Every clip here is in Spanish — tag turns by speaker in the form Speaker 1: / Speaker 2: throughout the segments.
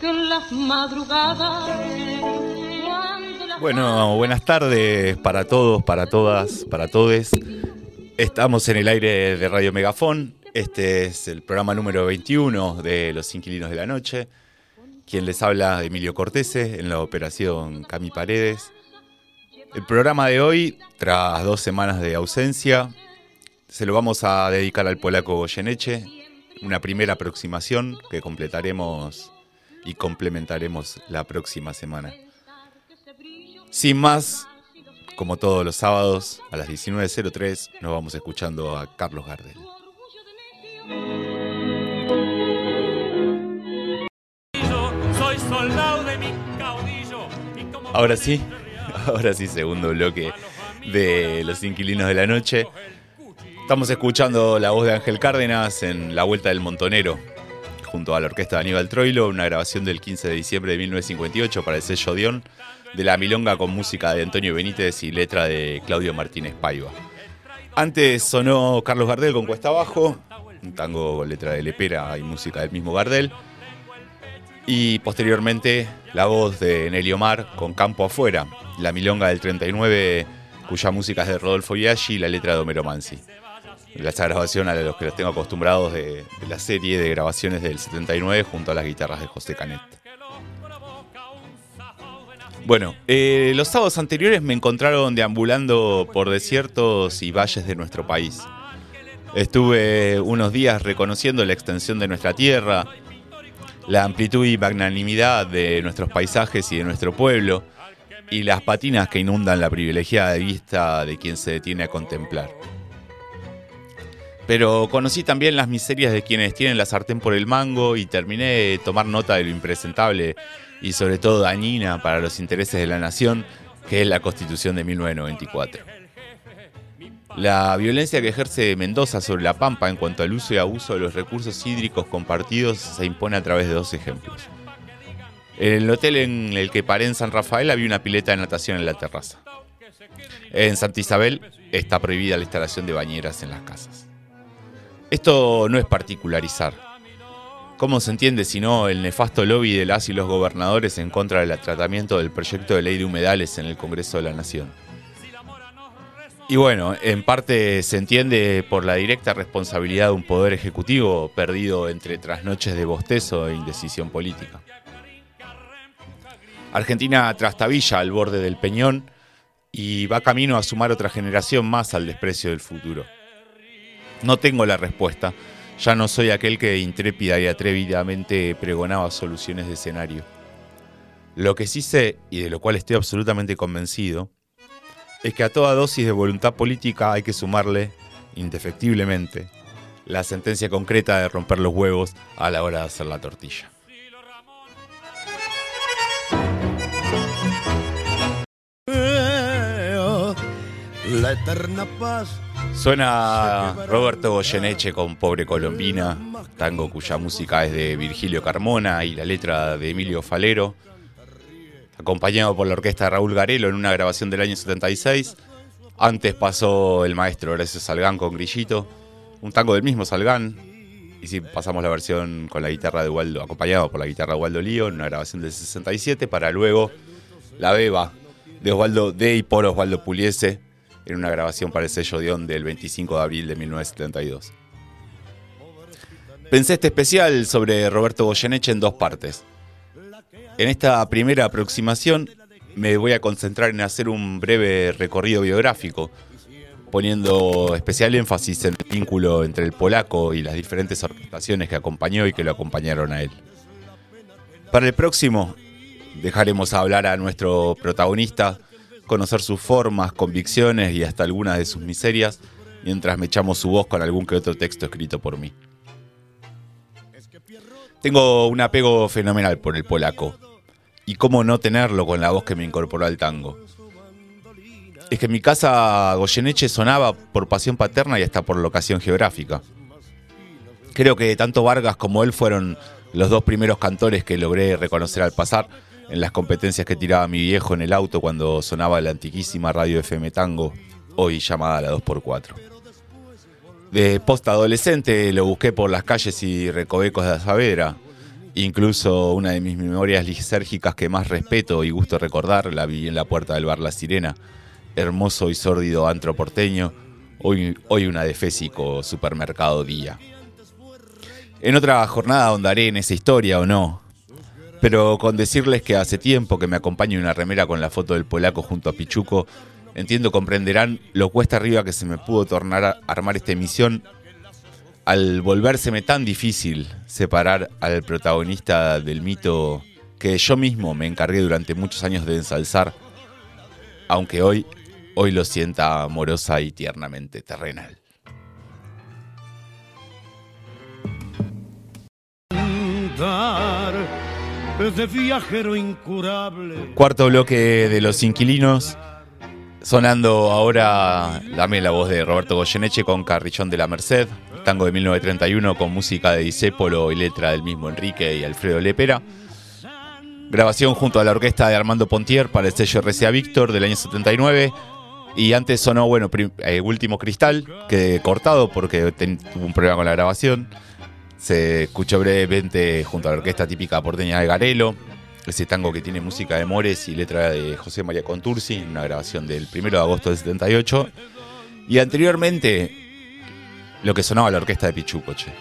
Speaker 1: que en las madrugadas.
Speaker 2: Bueno, buenas tardes para todos, para todas, para todes. Estamos en el aire de Radio Megafón. Este es el programa número 21 de Los Inquilinos de la Noche. Quien les habla, Emilio Cortese, en la operación Cami Paredes. El programa de hoy, tras dos semanas de ausencia, se lo vamos a dedicar al polaco Goyeneche, una primera aproximación que completaremos y complementaremos la próxima semana. Sin más, como todos los sábados, a las 19.03 nos vamos escuchando a Carlos Gardel. Ahora sí, ahora sí, segundo bloque de Los Inquilinos de la Noche. Estamos escuchando la voz de Ángel Cárdenas en La Vuelta del Montonero, junto a la orquesta de Aníbal Troilo, una grabación del 15 de diciembre de 1958 para el sello Dion, de la milonga con música de Antonio Benítez y letra de Claudio Martínez Paiva. Antes sonó Carlos Gardel con Cuesta Abajo, un tango con letra de Lepera y música del mismo Gardel. Y posteriormente la voz de Nelly Omar con Campo Afuera, la milonga del 39 cuya música es de Rodolfo Biaggi y la letra de Homero Mansi. Esa grabación a los que los tengo acostumbrados de, de la serie de grabaciones del 79 junto a las guitarras de José Canet. Bueno, eh, los sábados anteriores me encontraron deambulando por desiertos y valles de nuestro país. Estuve unos días reconociendo la extensión de nuestra tierra, la amplitud y magnanimidad de nuestros paisajes y de nuestro pueblo, y las patinas que inundan la privilegiada vista de quien se detiene a contemplar. Pero conocí también las miserias de quienes tienen la sartén por el mango y terminé de tomar nota de lo impresentable y sobre todo dañina para los intereses de la nación, que es la Constitución de 1994. La violencia que ejerce Mendoza sobre la Pampa en cuanto al uso y abuso de los recursos hídricos compartidos se impone a través de dos ejemplos. En el hotel en el que paré en San Rafael había una pileta de natación en la terraza. En Santa Isabel está prohibida la instalación de bañeras en las casas. Esto no es particularizar. ¿Cómo se entiende si no el nefasto lobby de las y los gobernadores en contra del tratamiento del proyecto de ley de humedales en el Congreso de la Nación? Y bueno, en parte se entiende por la directa responsabilidad de un poder ejecutivo perdido entre trasnoches de bostezo e indecisión política. Argentina trastabilla al borde del peñón y va camino a sumar otra generación más al desprecio del futuro. No tengo la respuesta. Ya no soy aquel que intrépida y atrevidamente pregonaba soluciones de escenario. Lo que sí sé, y de lo cual estoy absolutamente convencido, es que a toda dosis de voluntad política hay que sumarle, indefectiblemente, la sentencia concreta de romper los huevos a la hora de hacer la tortilla. Suena Roberto Goyeneche con Pobre Colombina, tango cuya música es de Virgilio Carmona y la letra de Emilio Falero, acompañado por la orquesta de Raúl Garelo en una grabación del año 76. Antes pasó el maestro Horacio Salgán con Grillito, un tango del mismo Salgán. Y si pasamos la versión con la guitarra de Waldo, acompañado por la guitarra de Waldo Lío, en una grabación del 67, para luego la beba de Osvaldo de y por Osvaldo Puliese en una grabación para el sello Dion del 25 de abril de 1972. Pensé este especial sobre Roberto Goyeneche en dos partes. En esta primera aproximación me voy a concentrar en hacer un breve recorrido biográfico, poniendo especial énfasis en el vínculo entre el polaco y las diferentes orquestaciones que acompañó y que lo acompañaron a él. Para el próximo, dejaremos hablar a nuestro protagonista conocer sus formas, convicciones y hasta algunas de sus miserias, mientras me echamos su voz con algún que otro texto escrito por mí. Tengo un apego fenomenal por el polaco, y cómo no tenerlo con la voz que me incorporó al tango. Es que en mi casa Goyeneche sonaba por pasión paterna y hasta por locación geográfica. Creo que tanto Vargas como él fueron los dos primeros cantores que logré reconocer al pasar, en las competencias que tiraba mi viejo en el auto cuando sonaba la antiquísima radio FM Tango, hoy llamada la 2x4. De post adolescente lo busqué por las calles y recovecos de Saavedra Incluso una de mis memorias lisérgicas que más respeto y gusto recordar la vi en la puerta del bar La Sirena, hermoso y sórdido antro porteño, hoy, hoy una de Fésico Supermercado Día. En otra jornada ahondaré en esa historia o no, pero con decirles que hace tiempo que me acompaña una remera con la foto del polaco junto a Pichuco, entiendo comprenderán lo cuesta arriba que se me pudo tornar a armar esta emisión al volvérseme tan difícil separar al protagonista del mito que yo mismo me encargué durante muchos años de ensalzar, aunque hoy, hoy lo sienta amorosa y tiernamente terrenal.
Speaker 3: De viajero incurable.
Speaker 2: Cuarto bloque de Los Inquilinos. Sonando ahora, dame la voz de Roberto Goyeneche con Carrillón de la Merced, tango de 1931 con música de Disépolo y letra del mismo Enrique y Alfredo Lepera. Grabación junto a la orquesta de Armando Pontier para el sello RCA Víctor del año 79. Y antes sonó, bueno, eh, Último Cristal, que cortado porque tuvo un problema con la grabación. Se escuchó brevemente junto a la orquesta típica porteña de Garelo, ese tango que tiene música de Mores y letra de José María Contursi, una grabación del 1 de agosto del 78. Y anteriormente, lo que sonaba la orquesta de Pichucoche.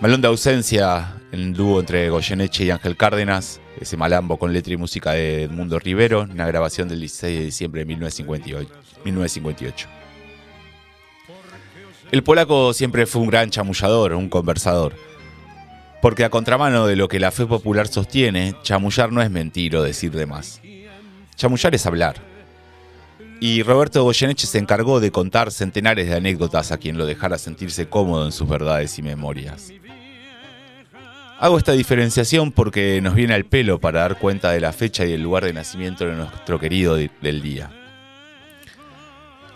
Speaker 2: Malón de ausencia en dúo entre Goyeneche y Ángel Cárdenas, ese malambo con letra y música de Edmundo Rivero, una grabación del 16 de diciembre de 1958. El polaco siempre fue un gran chamullador, un conversador. Porque a contramano de lo que la fe popular sostiene, chamullar no es mentir o decir de más. Chamullar es hablar. Y Roberto Goyeneche se encargó de contar centenares de anécdotas a quien lo dejara sentirse cómodo en sus verdades y memorias. Hago esta diferenciación porque nos viene al pelo para dar cuenta de la fecha y el lugar de nacimiento de nuestro querido del día.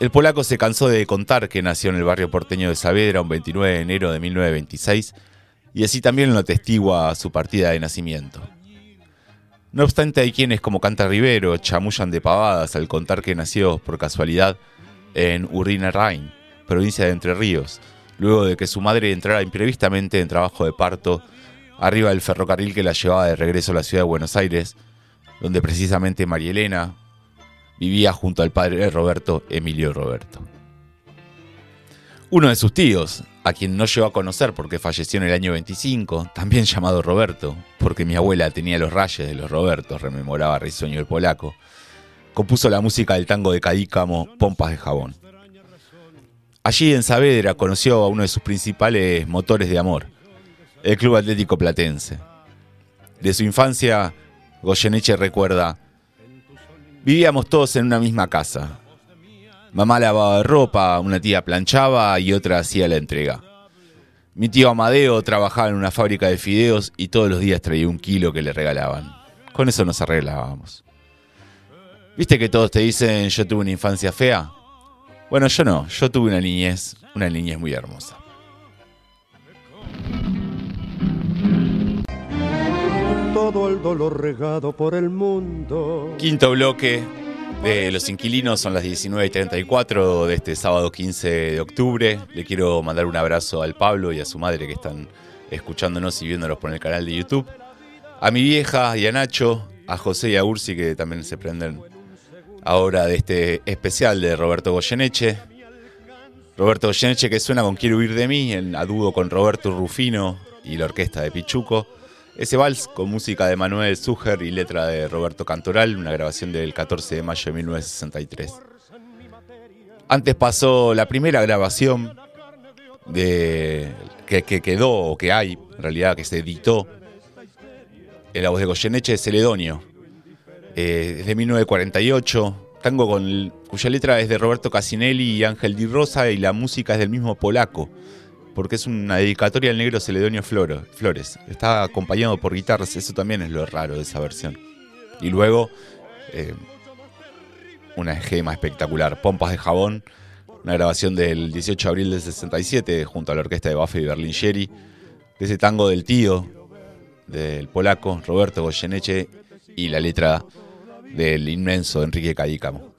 Speaker 2: El polaco se cansó de contar que nació en el barrio porteño de Saavedra un 29 de enero de 1926 y así también lo atestigua su partida de nacimiento. No obstante, hay quienes, como canta Rivero, chamullan de pavadas al contar que nació por casualidad en Urrina Rhein, provincia de Entre Ríos, luego de que su madre entrara imprevistamente en trabajo de parto arriba del ferrocarril que la llevaba de regreso a la ciudad de Buenos Aires, donde precisamente María Elena, vivía junto al padre de Roberto, Emilio Roberto. Uno de sus tíos, a quien no llegó a conocer porque falleció en el año 25, también llamado Roberto, porque mi abuela tenía los rayes de los Robertos, rememoraba Risueño el polaco, compuso la música del tango de Cadícamo, Pompas de Jabón. Allí en Saavedra conoció a uno de sus principales motores de amor, el Club Atlético Platense. De su infancia, Goyeneche recuerda Vivíamos todos en una misma casa. Mamá lavaba ropa, una tía planchaba y otra hacía la entrega. Mi tío Amadeo trabajaba en una fábrica de fideos y todos los días traía un kilo que le regalaban. Con eso nos arreglábamos. ¿Viste que todos te dicen yo tuve una infancia fea? Bueno, yo no, yo tuve una niñez, una niñez muy hermosa.
Speaker 3: Todo el dolor regado por el mundo.
Speaker 2: Quinto bloque de Los Inquilinos, son las 19.34 de este sábado 15 de octubre. Le quiero mandar un abrazo al Pablo y a su madre que están escuchándonos y viéndonos por el canal de YouTube. A mi vieja y a Nacho, a José y a Ursi que también se prenden ahora de este especial de Roberto Goyeneche. Roberto Goyeneche que suena con Quiero huir de mí, en adudo con Roberto Rufino y la orquesta de Pichuco. Ese vals con música de Manuel Suger y letra de Roberto Cantoral, una grabación del 14 de mayo de 1963. Antes pasó la primera grabación de, que, quedó o que hay, en realidad que se editó, en la voz de Goyeneche de Celedonio, eh, desde 1948, tango con, cuya letra es de Roberto Casinelli y Ángel Di Rosa y la música es del mismo polaco porque es una dedicatoria al negro Celedonio Flores. Está acompañado por guitarras, eso también es lo raro de esa versión. Y luego, eh, una gema espectacular, Pompas de Jabón, una grabación del 18 de abril del 67 junto a la orquesta de Buffy Berlingeri, de ese tango del tío del polaco Roberto Goyeneche y la letra del inmenso Enrique Cadícamo.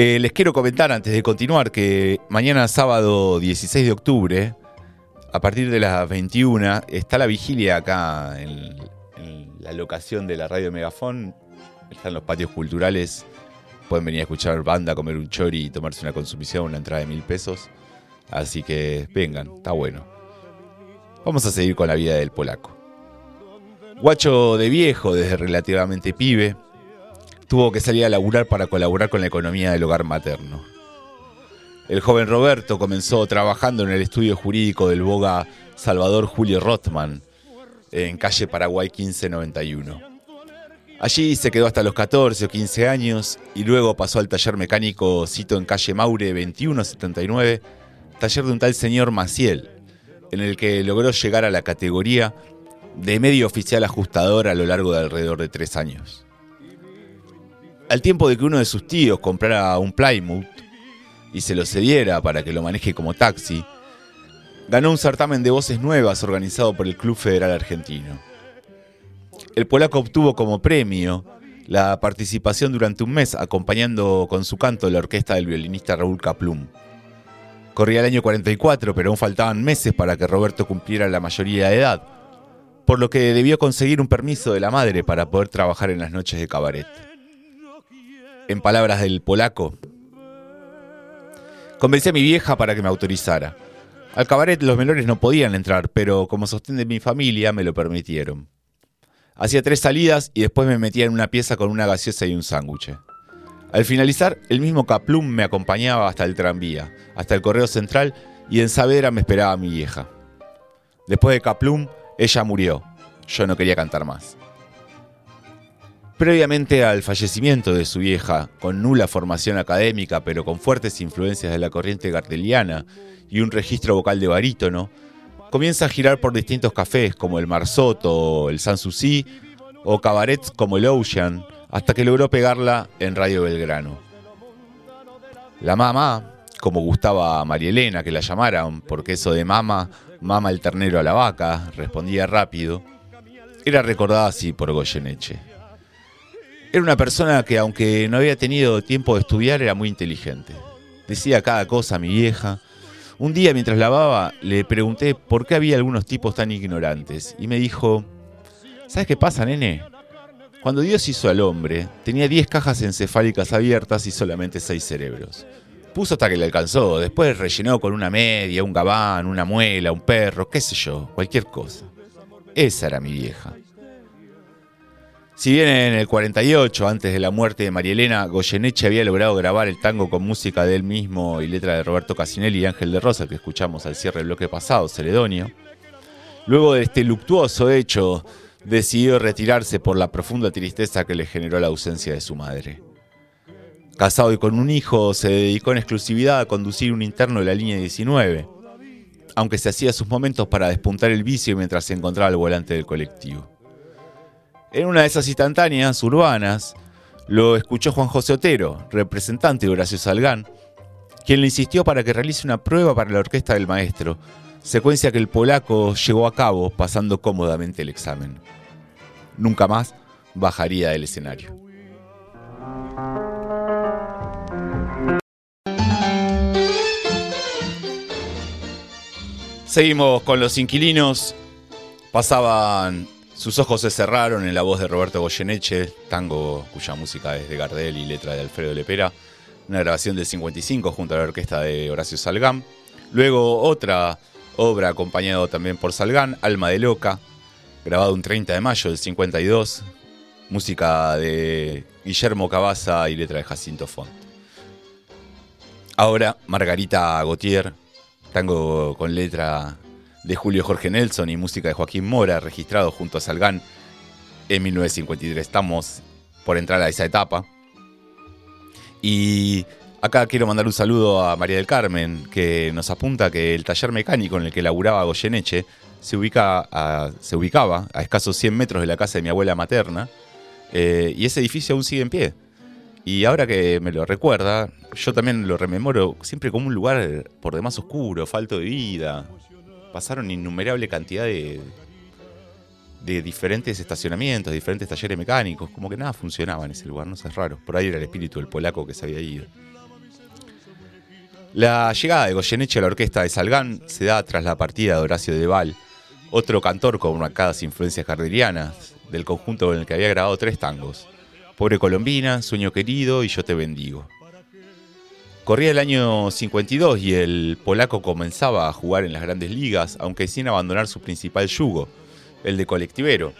Speaker 2: Eh, les quiero comentar antes de continuar que mañana sábado 16 de octubre a partir de las 21 está la vigilia acá en, en la locación de la radio Megafón. Están los patios culturales. Pueden venir a escuchar banda, comer un chori y tomarse una consumición, una entrada de mil pesos. Así que vengan, está bueno. Vamos a seguir con la vida del polaco. Guacho de viejo, desde relativamente pibe, tuvo que salir a laburar para colaborar con la economía del hogar materno. El joven Roberto comenzó trabajando en el estudio jurídico del boga Salvador Julio Rothman, en calle Paraguay 1591. Allí se quedó hasta los 14 o 15 años y luego pasó al taller mecánico Cito en calle Maure 2179, taller de un tal señor Maciel, en el que logró llegar a la categoría de medio oficial ajustador a lo largo de alrededor de tres años. Al tiempo de que uno de sus tíos comprara un Plymouth y se lo cediera para que lo maneje como taxi, ganó un certamen de voces nuevas organizado por el Club Federal Argentino. El polaco obtuvo como premio la participación durante un mes acompañando con su canto la orquesta del violinista Raúl Kaplum. Corría el año 44, pero aún faltaban meses para que Roberto cumpliera la mayoría de edad, por lo que debió conseguir un permiso de la madre para poder trabajar en las noches de cabaret. En palabras del polaco, convencí a mi vieja para que me autorizara. Al cabaret los menores no podían entrar, pero como sostén de mi familia me lo permitieron. Hacía tres salidas y después me metía en una pieza con una gaseosa y un sándwich. Al finalizar, el mismo Caplum me acompañaba hasta el tranvía, hasta el correo central y en Saavedra me esperaba mi vieja. Después de Caplum, ella murió. Yo no quería cantar más. Previamente al fallecimiento de su vieja, con nula formación académica pero con fuertes influencias de la corriente gardeliana y un registro vocal de barítono, comienza a girar por distintos cafés como el Marsoto, el Sanssouci o cabarets como el Ocean, hasta que logró pegarla en Radio Belgrano. La mamá, como gustaba a María Elena que la llamaran, porque eso de mama, mama el ternero a la vaca, respondía rápido, era recordada así por Goyeneche. Era una persona que aunque no había tenido tiempo de estudiar era muy inteligente. Decía cada cosa a mi vieja. Un día mientras lavaba le pregunté por qué había algunos tipos tan ignorantes y me dijo, ¿sabes qué pasa, nene? Cuando Dios hizo al hombre, tenía 10 cajas encefálicas abiertas y solamente 6 cerebros. Puso hasta que le alcanzó, después rellenó con una media, un gabán, una muela, un perro, qué sé yo, cualquier cosa. Esa era mi vieja. Si bien en el 48, antes de la muerte de María Elena, Goyeneche había logrado grabar el tango con música de él mismo y letra de Roberto Casinelli y Ángel de Rosa, que escuchamos al cierre del bloque pasado, Celedonio, luego de este luctuoso hecho, decidió retirarse por la profunda tristeza que le generó la ausencia de su madre. Casado y con un hijo, se dedicó en exclusividad a conducir un interno de la línea 19, aunque se hacía sus momentos para despuntar el vicio mientras se encontraba al volante del colectivo. En una de esas instantáneas urbanas, lo escuchó Juan José Otero, representante de Horacio Salgán, quien le insistió para que realice una prueba para la orquesta del maestro, secuencia que el polaco llevó a cabo pasando cómodamente el examen. Nunca más bajaría del escenario. Seguimos con los inquilinos. Pasaban sus ojos se cerraron en la voz de Roberto Goyeneche, tango cuya música es de Gardel y letra de Alfredo Lepera, una grabación del 55 junto a la orquesta de Horacio Salgán. Luego otra obra acompañado también por Salgán, Alma de Loca, grabado un 30 de mayo del 52, música de Guillermo Cabaza y letra de Jacinto Font. Ahora Margarita Gautier, tango con letra de Julio Jorge Nelson y música de Joaquín Mora, registrado junto a Salgán en 1953. Estamos por entrar a esa etapa. Y acá quiero mandar un saludo a María del Carmen, que nos apunta que el taller mecánico en el que laburaba Goyeneche se, ubica se ubicaba a escasos 100 metros de la casa de mi abuela materna, eh, y ese edificio aún sigue en pie. Y ahora que me lo recuerda, yo también lo rememoro siempre como un lugar por demás oscuro, falto de vida, pasaron innumerable cantidad de, diferentes estacionamientos, diferentes talleres mecánicos, como que nada funcionaba en ese lugar, no sé, raro. Por ahí era el espíritu del polaco que se había ido. La llegada de Goyeneche a la orquesta de Salgán se da tras la partida de Horacio Deval, otro cantor con marcadas influencias garderianas, del conjunto con el que había grabado tres tangos. Pobre Colombina, Sueño Querido y Yo Te Bendigo. Corría el año 52 y el polaco comenzaba a jugar en las grandes ligas, aunque sin abandonar su principal yugo, el de colectivero,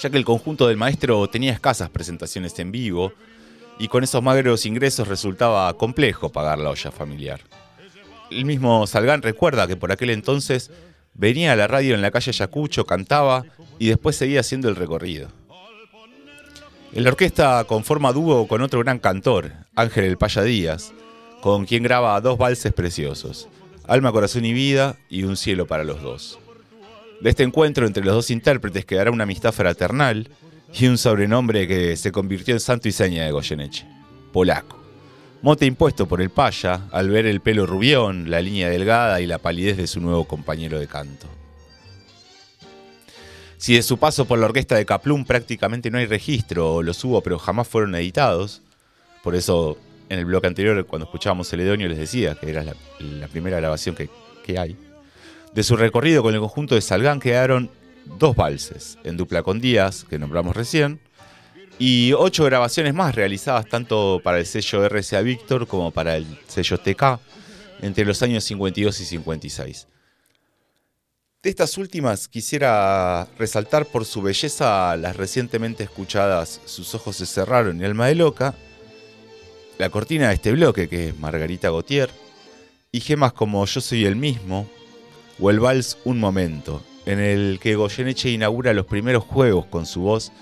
Speaker 2: ya que el conjunto del maestro tenía escasas presentaciones en vivo y con esos magros ingresos resultaba complejo pagar la olla familiar. El mismo Salgán recuerda que por aquel entonces venía a la radio en la calle Ayacucho, cantaba y después seguía haciendo el recorrido. La orquesta conforma dúo con otro gran cantor, Ángel El Paya Díaz, con quien graba dos valses preciosos, Alma, Corazón y Vida y Un Cielo para los dos. De este encuentro entre los dos intérpretes quedará una amistad fraternal y un sobrenombre que se convirtió en santo y seña de Goyeneche, Polaco. Mote impuesto por el Paya al ver el pelo rubión, la línea delgada y la palidez de su nuevo compañero de canto. Si de su paso por la orquesta de Kaplum prácticamente no hay registro, los hubo pero jamás fueron editados, por eso en el bloque anterior cuando escuchábamos Celedonio les decía que era la, la primera grabación que, que hay. De su recorrido con el conjunto de Salgán quedaron dos valses, en dupla con Díaz, que nombramos recién, y ocho grabaciones más realizadas tanto para el sello RCA Víctor como para el sello TK entre los años 52 y 56. De estas últimas quisiera resaltar por su belleza las recientemente escuchadas Sus ojos se cerraron y Alma de Loca, la cortina de este bloque que es Margarita Gautier, y gemas como Yo soy el mismo o el vals Un momento, en el que Goyeneche inaugura los primeros juegos con su voz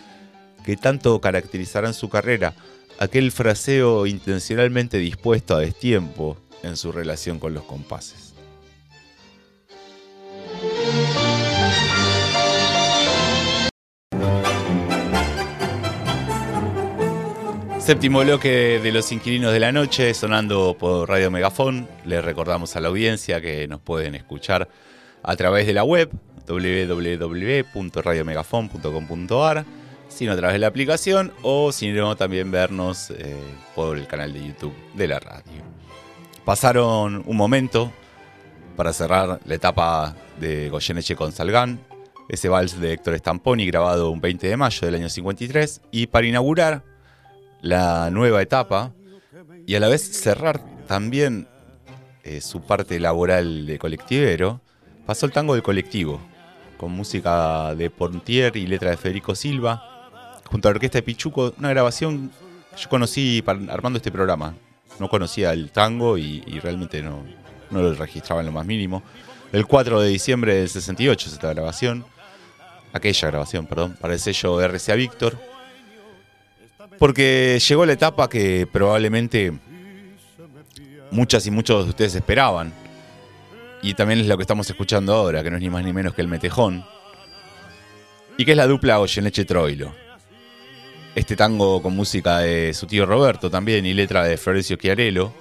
Speaker 2: que tanto caracterizarán su carrera, aquel fraseo intencionalmente dispuesto a destiempo en su relación con los compases. Séptimo bloque de Los Inquilinos de la Noche, sonando por Radio Megafón. Les recordamos a la audiencia que nos pueden escuchar a través de la web www.radiomegafon.com.ar, sino a través de la aplicación o si no también vernos eh, por el canal de YouTube de la radio. Pasaron un momento para cerrar la etapa de Goyeneche con Salgán, ese vals de Héctor Stamponi grabado un 20 de mayo del año 53 y para inaugurar la nueva etapa y a la vez cerrar también eh, su parte laboral de colectivero, pasó el tango del colectivo, con música de Pontier y letra de Federico Silva, junto a la orquesta de Pichuco, una grabación que yo conocí armando este programa. No conocía el tango y, realmente no, no, lo registraba en lo más mínimo. El 4 de diciembre del 68 es esta grabación, aquella grabación, perdón, para el sello RCA Víctor porque llegó la etapa que probablemente muchas y muchos de ustedes esperaban. Y también es lo que estamos escuchando ahora, que no es ni más ni menos que el Metejón. Y que es la dupla Goyeneche Troilo. Este tango con música de su tío Roberto también y letra de Florencio Chiarello,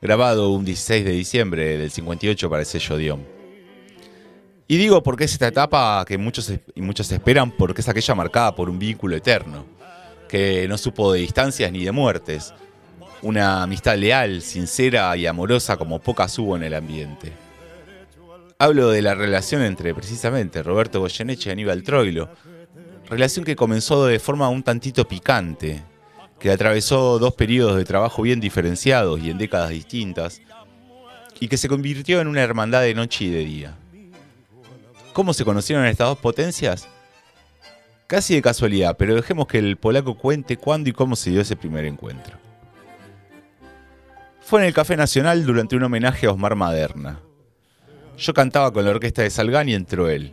Speaker 2: grabado un 16 de diciembre del 58 para el sello Dion. Y digo porque es esta etapa que muchos y muchas esperan porque es aquella marcada por un vínculo eterno que no supo de distancias ni de muertes. Una amistad leal, sincera y amorosa como pocas hubo en el ambiente. Hablo de la relación entre precisamente Roberto Goyeneche y Aníbal Troilo, relación que comenzó de forma un tantito picante, que atravesó dos periodos de trabajo bien diferenciados y en décadas distintas, y que se convirtió en una hermandad de noche y de día. ¿Cómo se conocieron estas dos potencias? Casi de casualidad, pero dejemos que el polaco cuente cuándo y cómo se dio ese primer encuentro. Fue en el Café Nacional durante un homenaje a Osmar Maderna. Yo cantaba con la orquesta de Salgán y entró él.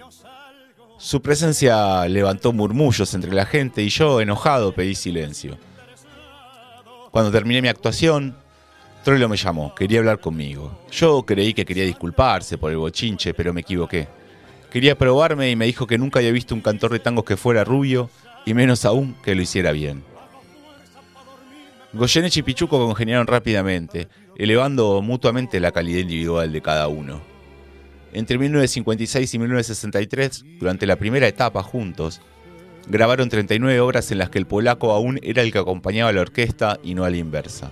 Speaker 2: Su presencia levantó murmullos entre la gente y yo, enojado, pedí silencio. Cuando terminé mi actuación, Troilo me llamó, quería hablar conmigo. Yo creí que quería disculparse por el bochinche, pero me equivoqué. Quería probarme y me dijo que nunca había visto un cantor de tangos que fuera rubio y menos aún que lo hiciera bien. Goyeneche y Pichuco congeniaron rápidamente, elevando mutuamente la calidad individual de cada uno. Entre 1956 y 1963, durante la primera etapa juntos, grabaron 39 obras en las que el polaco aún era el que acompañaba a la orquesta y no a la inversa.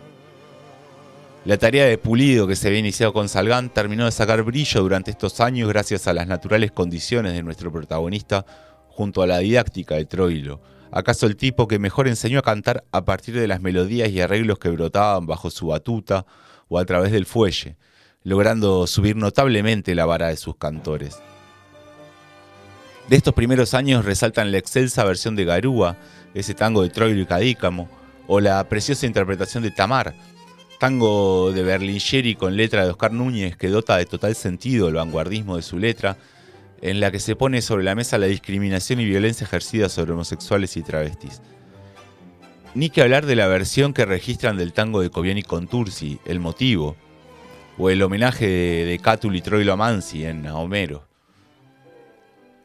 Speaker 2: La tarea de pulido que se había iniciado con Salgán terminó de sacar brillo durante estos años gracias a las naturales condiciones de nuestro protagonista junto a la didáctica de Troilo. ¿Acaso el tipo que mejor enseñó a cantar a partir de las melodías y arreglos que brotaban bajo su batuta o a través del fuelle, logrando subir notablemente la vara de sus cantores? De estos primeros años resaltan la excelsa versión de Garúa, ese tango de Troilo y Cadícamo, o la preciosa interpretación de Tamar, tango de Berlingeri con letra de Oscar Núñez que dota de total sentido el vanguardismo de su letra, en la que se pone sobre la mesa la discriminación y violencia ejercida sobre homosexuales y travestis. Ni que hablar de la versión que registran del tango de Coviani con Tursi, El Motivo, o el homenaje de, de Cátul y Troilo a Mansi en Homero.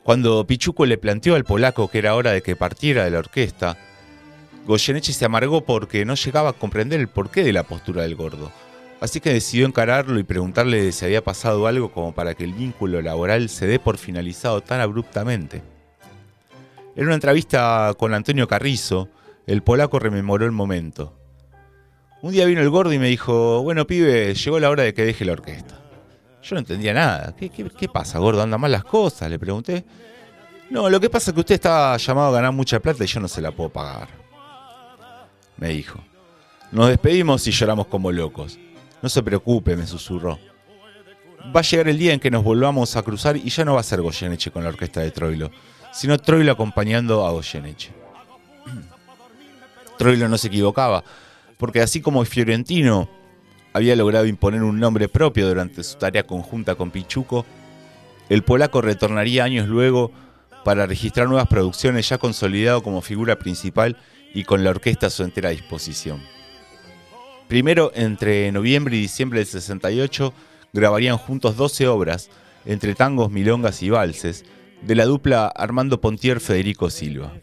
Speaker 2: Cuando Pichuco le planteó al polaco que era hora de que partiera de la orquesta, Goyeneche se amargó porque no llegaba a comprender el porqué de la postura del gordo. Así que decidió encararlo y preguntarle si había pasado algo como para que el vínculo laboral se dé por finalizado tan abruptamente. En una entrevista con Antonio Carrizo, el polaco rememoró el momento. Un día vino el gordo y me dijo, bueno pibe, llegó la hora de que deje la orquesta. Yo no entendía nada. ¿Qué, pasa, gordo? ¿Andan mal las cosas? Le pregunté. No, lo que pasa es que usted está llamado a ganar mucha plata y yo no se la puedo pagar me dijo. Nos despedimos y lloramos como locos. No se preocupe, me susurró. Va a llegar el día en que nos volvamos a cruzar y ya no va a ser Goyeneche con la orquesta de Troilo, sino Troilo acompañando a Goyeneche. Troilo no se equivocaba, porque así como Fiorentino había logrado imponer un nombre propio durante su tarea conjunta con Pichuco, el polaco retornaría años luego para registrar nuevas producciones ya consolidado como figura principal y con la orquesta a su entera disposición. Primero, entre noviembre y diciembre del 68, grabarían juntos 12 obras, entre tangos, milongas y valses, de la dupla Armando Pontier-Federico Silva.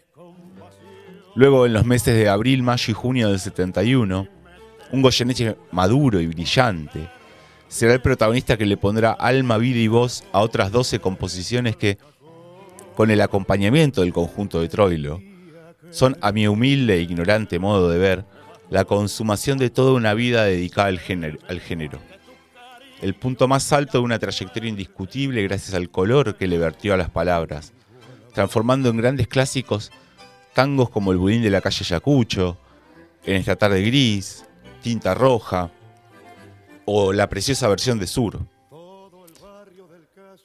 Speaker 2: Luego, en los meses de abril, mayo y junio del 71, un Goyeneche maduro y brillante será el protagonista que le pondrá alma, vida y voz a otras 12 composiciones que, con el acompañamiento del conjunto de Troilo, son, a mi humilde e ignorante modo de ver, la consumación de toda una vida dedicada al género, al género. El punto más alto de una trayectoria indiscutible gracias al color que le vertió a las palabras, transformando en grandes clásicos tangos como El budín de la calle Yacucho, En esta tarde gris, Tinta roja o la preciosa versión de Sur.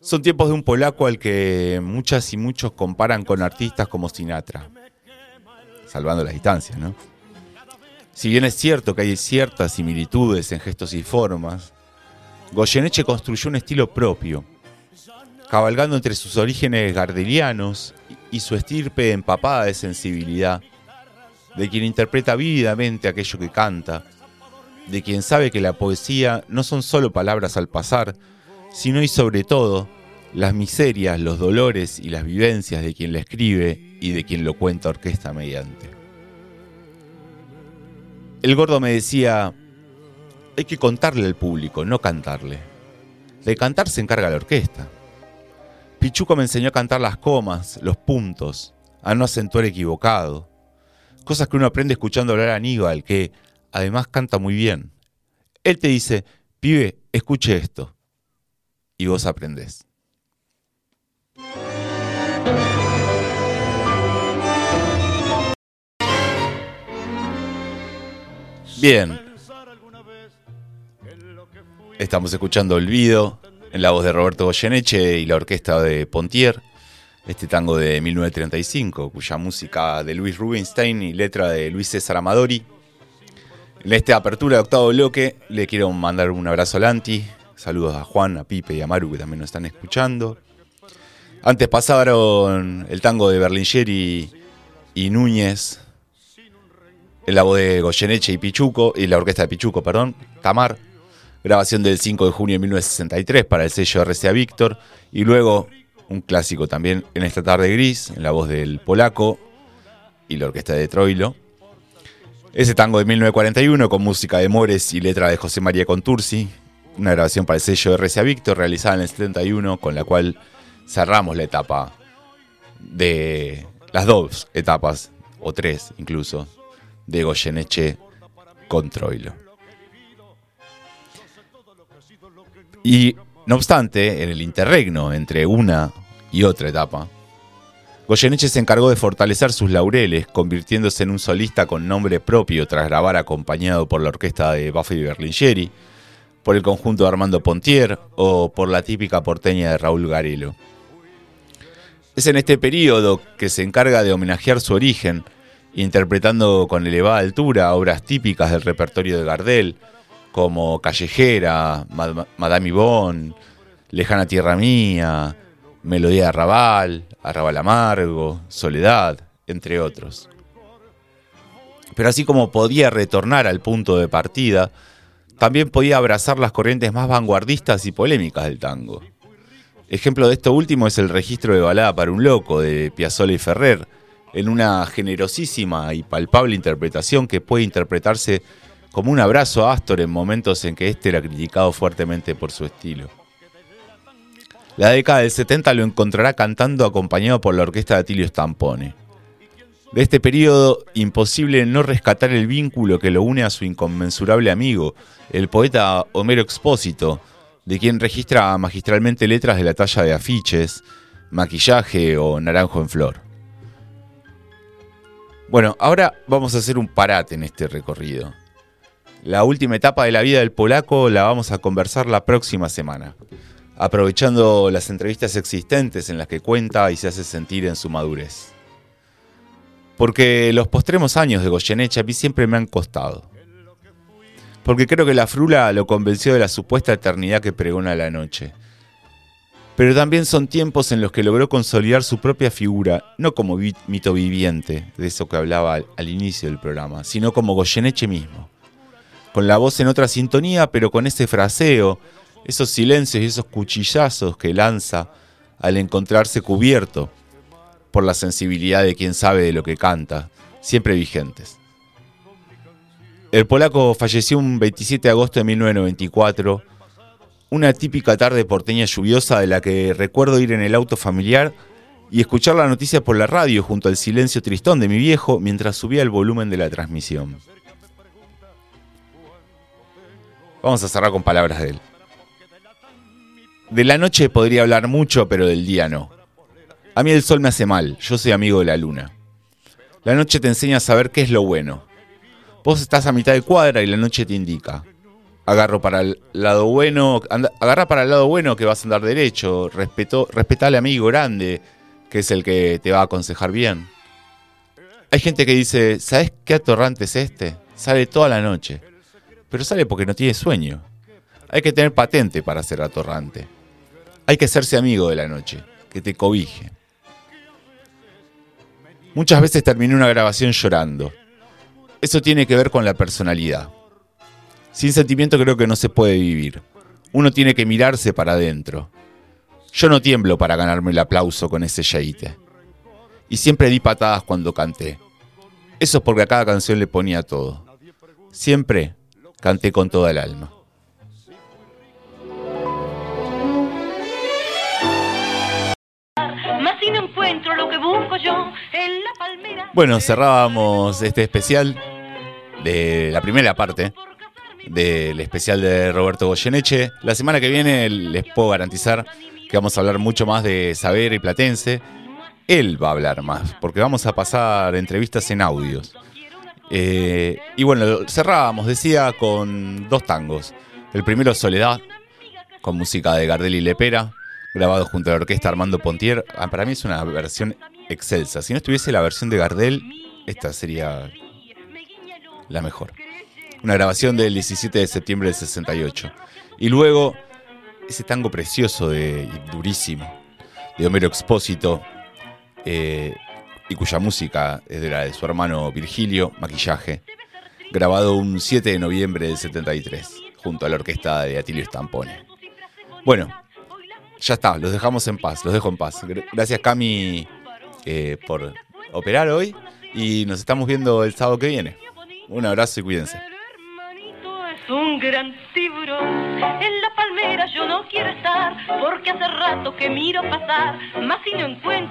Speaker 2: Son tiempos de un polaco al que muchas y muchos comparan con artistas como Sinatra salvando las distancias, ¿no? Si bien es cierto que hay ciertas similitudes en gestos y formas, Goyeneche construyó un estilo propio, cabalgando entre sus orígenes gardelianos y su estirpe empapada de sensibilidad, de quien interpreta vívidamente aquello que canta, de quien sabe que la poesía no son solo palabras al pasar, sino y sobre todo las miserias, los dolores y las vivencias de quien la escribe y de quien lo cuenta orquesta mediante. El gordo me decía, hay que contarle al público, no cantarle. De cantar se encarga la orquesta. Pichuco me enseñó a cantar las comas, los puntos, a no acentuar equivocado. Cosas que uno aprende escuchando hablar a Aníbal, que además canta muy bien. Él te dice, pibe, escuche esto. Y vos aprendés. Bien. Estamos escuchando Olvido en la voz de Roberto Goyeneche y la orquesta de Pontier. Este tango de 1935, cuya música de Luis Rubinstein y letra de Luis César Amadori. En esta apertura de octavo bloque le quiero mandar un abrazo a Lanti. Saludos a Juan, a Pipe y a Maru que también nos están escuchando. Antes pasaron el tango de Berlingeri y Núñez la voz de Goyeneche y Pichuco, y la orquesta de Pichuco, perdón, Tamar, grabación del 5 de junio de 1963 para el sello RCA Víctor, y luego un clásico también en esta tarde gris, en la voz del polaco y la orquesta de Troilo. Ese tango de 1941 con música de Mores y letra de José María Contursi, una grabación para el sello RCA Víctor realizada en el 71 con la cual cerramos la etapa de las dos etapas, o tres incluso, de Goyeneche con Troilo. Y no obstante, en el interregno entre una y otra etapa, Goyeneche se encargó de fortalecer sus laureles, convirtiéndose en un solista con nombre propio tras grabar acompañado por la orquesta de Buffy Berlingeri, por el conjunto de Armando Pontier o por la típica porteña de Raúl Garelo. Es en este periodo que se encarga de homenajear su origen, interpretando con elevada altura obras típicas del repertorio de Gardel, como Callejera, Madame Yvonne, Lejana Tierra Mía, Melodía de Arrabal, Arrabal Amargo, Soledad, entre otros. Pero así como podía retornar al punto de partida, también podía abrazar las corrientes más vanguardistas y polémicas del tango. Ejemplo de esto último es el registro de Balada para un Loco de Piazzolla y Ferrer, en una generosísima y palpable interpretación que puede interpretarse como un abrazo a Astor en momentos en que éste era criticado fuertemente por su estilo. La década del 70 lo encontrará cantando acompañado por la orquesta de Atilio Stampone. De este periodo, imposible no rescatar el vínculo que lo une a su inconmensurable amigo, el poeta Homero Expósito, de quien registra magistralmente letras de la talla de afiches, maquillaje o naranjo en flor. Bueno, ahora vamos a hacer un parate en este recorrido. La última etapa de la vida del polaco la vamos a conversar la próxima semana, aprovechando las entrevistas existentes en las que cuenta y se hace sentir en su madurez. Porque los postremos años de Goyeneche a mí siempre me han costado. Porque creo que la frula lo convenció de la supuesta eternidad que pregona la noche. Pero también son tiempos en los que logró consolidar su propia figura, no como mito viviente, de eso que hablaba al, inicio del programa, sino como Goyeneche mismo con la voz en otra sintonía, pero con ese fraseo, esos silencios y esos cuchillazos que lanza al encontrarse cubierto por la sensibilidad de quien sabe de lo que canta, siempre vigentes. El polaco falleció un 27 de agosto de 1994, una típica tarde porteña lluviosa de la que recuerdo ir en el auto familiar y escuchar la noticia por la radio junto al silencio tristón de mi viejo mientras subía el volumen de la transmisión. Vamos a cerrar con palabras de él. De la noche podría hablar mucho, pero del día no. A mí el sol me hace mal, yo soy amigo de la luna. La noche te enseña a saber qué es lo bueno. Vos estás a mitad de cuadra y la noche te indica. Agarro para el lado bueno, agarra para el lado bueno que vas a andar derecho, respeto, respetá al amigo grande, que es el que te va a aconsejar bien. Hay gente que dice, ¿sabes qué atorrante es este? Sale toda la noche pero sale porque no tiene sueño. Hay que tener patente para ser atorrante. Hay que hacerse amigo de la noche, que te cobije. Muchas veces terminé una grabación llorando. Eso tiene que ver con la personalidad. Sin sentimiento creo que no se puede vivir. Uno tiene que mirarse para adentro. Yo no tiemblo para ganarme el aplauso con ese yaite. Y siempre di patadas cuando canté. Eso es porque a cada canción le ponía todo. Siempre canté con toda el alma. Bueno, cerrábamos este especial de la primera parte del especial de Roberto Goyeneche. La semana que viene les puedo garantizar que vamos a hablar mucho más de Saber y Platense. Él va a hablar más, porque vamos a pasar entrevistas en audios. Eh, y bueno, cerrábamos, decía, con dos tangos. El primero, Soledad, con música de Gardel y Lepera, grabado junto a la orquesta Armando Pontier. Ah, para mí es una versión excelsa. Si no estuviese la versión de Gardel, esta sería la mejor. Una grabación del 17 de septiembre del 68. Y luego, ese tango precioso de, y durísimo de Homero Expósito. Eh, y cuya música es de la de su hermano Virgilio, Maquillaje, grabado un 7 de noviembre del 73, junto a la orquesta de Atilio Stampone. Bueno, ya está, los dejamos en paz, los dejo en paz. Gracias Cami eh, por operar hoy y nos estamos viendo el sábado que viene. Un abrazo y cuídense.
Speaker 1: Un gran tiburón. En la palmera yo no quiero estar, porque hace rato que miro pasar, más si no encuentro.